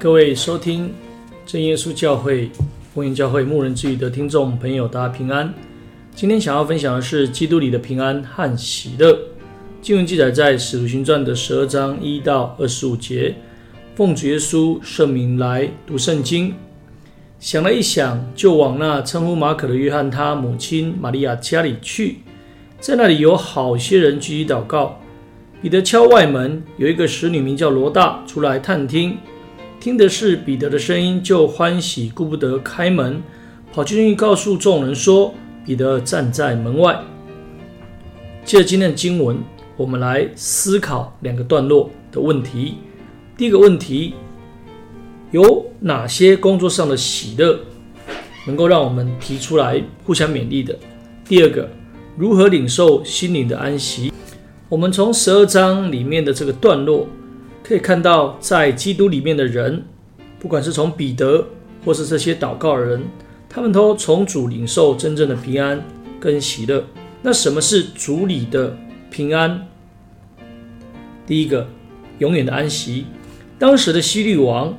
各位收听真耶稣教会风云教会牧人之语的听众朋友，大家平安。今天想要分享的是基督里的平安和喜乐。经文记载在使徒行传的十二章一到二十五节。奉主耶稣圣名来读圣经，想了一想，就往那称呼马可的约翰他母亲玛利亚家里去，在那里有好些人聚集祷告。彼得敲外门，有一个使女名叫罗大出来探听。听的是彼得的声音，就欢喜，顾不得开门，跑进去告诉众人说：“彼得站在门外。”借今天的经文，我们来思考两个段落的问题。第一个问题，有哪些工作上的喜乐能够让我们提出来互相勉励的？第二个，如何领受心灵的安息？我们从十二章里面的这个段落。可以看到，在基督里面的人，不管是从彼得，或是这些祷告人，他们都从主领受真正的平安跟喜乐。那什么是主里的平安？第一个，永远的安息。当时的希律王，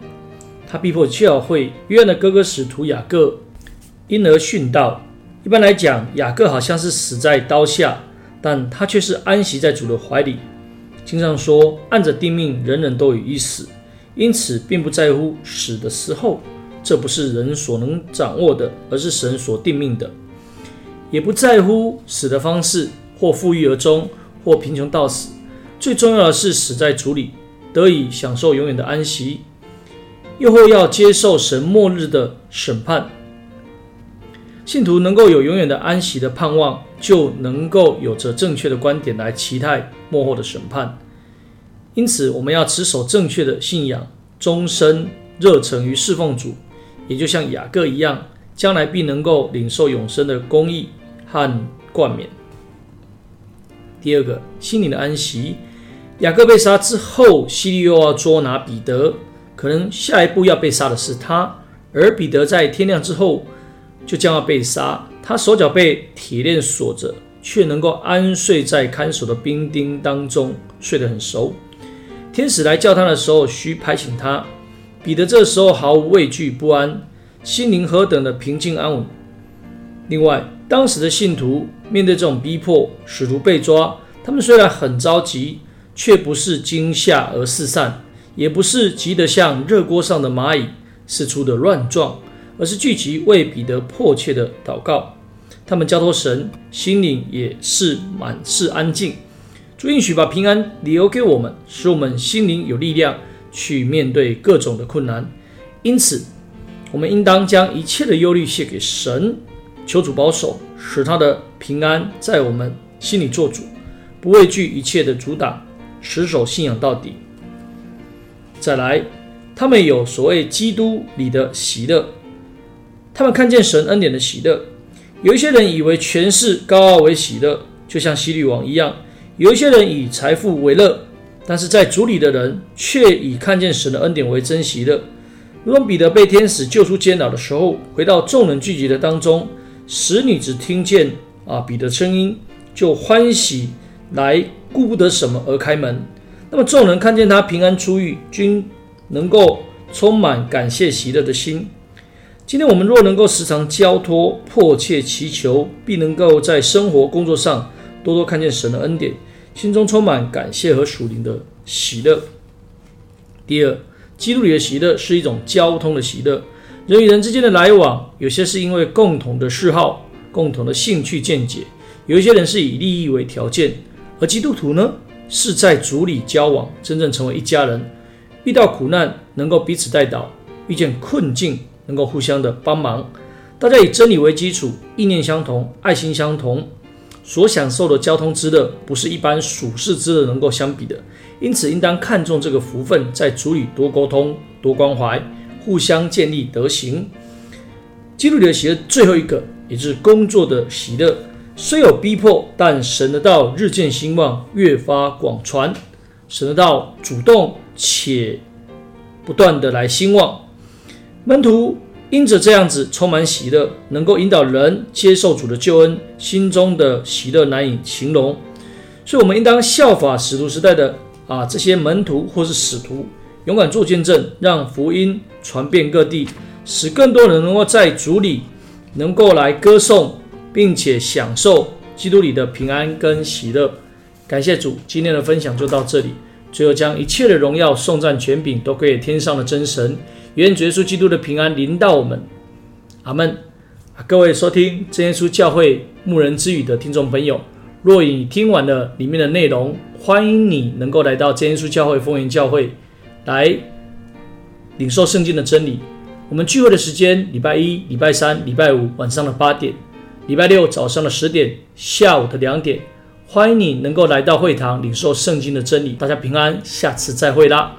他逼迫教会，约翰的哥哥使徒雅各，因而殉道。一般来讲，雅各好像是死在刀下，但他却是安息在主的怀里。经上说，按着定命，人人都有一死，因此并不在乎死的时候，这不是人所能掌握的，而是神所定命的；也不在乎死的方式，或富裕而终，或贫穷到死。最重要的是死在主里，得以享受永远的安息，又或要接受神末日的审判。信徒能够有永远的安息的盼望，就能够有着正确的观点来期待末后的审判。因此，我们要持守正确的信仰，终身热诚于侍奉主，也就像雅各一样，将来必能够领受永生的公义和冠冕。第二个，心灵的安息。雅各被杀之后，希律又要捉拿彼得，可能下一步要被杀的是他，而彼得在天亮之后。就将要被杀，他手脚被铁链锁着，却能够安睡在看守的兵丁当中，睡得很熟。天使来叫他的时候，需拍醒他。彼得这时候毫无畏惧不安，心灵何等的平静安稳。另外，当时的信徒面对这种逼迫，使徒被抓，他们虽然很着急，却不是惊吓而四散，也不是急得像热锅上的蚂蚁四处的乱撞。而是聚集为彼得迫切的祷告，他们交托神，心灵也是满是安静。主应许把平安留给我们，使我们心灵有力量去面对各种的困难。因此，我们应当将一切的忧虑卸给神，求主保守，使他的平安在我们心里做主，不畏惧一切的阻挡，持守信仰到底。再来，他们有所谓基督里的喜乐。他们看见神恩典的喜乐，有一些人以为权势高傲为喜乐，就像希律王一样；有一些人以财富为乐，但是在主里的人却以看见神的恩典为真喜乐。如同彼得被天使救出监牢的时候，回到众人聚集的当中，使女只听见啊彼得声音，就欢喜来顾不得什么而开门。那么众人看见他平安出狱，均能够充满感谢喜乐的心。今天我们若能够时常交托、迫切祈求，必能够在生活、工作上多多看见神的恩典，心中充满感谢和属灵的喜乐。第二，基督里的喜乐是一种交通的喜乐。人与人之间的来往，有些是因为共同的嗜好、共同的兴趣见解；有一些人是以利益为条件。而基督徒呢，是在主里交往，真正成为一家人。遇到苦难，能够彼此代祷；遇见困境，能够互相的帮忙，大家以真理为基础，意念相同，爱心相同，所享受的交通之乐，不是一般属世之乐能够相比的。因此，应当看重这个福分，在主里多沟通、多关怀，互相建立德行。基督里的喜乐，最后一个也就是工作的喜乐，虽有逼迫，但神的道日渐兴旺，越发广传，神的道主动且不断的来兴旺。门徒因着这样子充满喜乐，能够引导人接受主的救恩，心中的喜乐难以形容。所以，我们应当效法使徒时代的啊这些门徒或是使徒，勇敢做见证，让福音传遍各地，使更多人能够在主里能够来歌颂，并且享受基督里的平安跟喜乐。感谢主，今天的分享就到这里。最后，将一切的荣耀、颂赞、权柄都归给天上的真神。愿主耶稣基督的平安临到我们。阿门。各位收听真耶稣教会牧人之语的听众朋友，若你听完了里面的内容，欢迎你能够来到真耶稣教会丰原教会来领受圣经的真理。我们聚会的时间：礼拜一、礼拜三、礼拜五晚上的八点，礼拜六早上的十点，下午的两点。欢迎你能够来到会堂领受圣经的真理。大家平安，下次再会啦。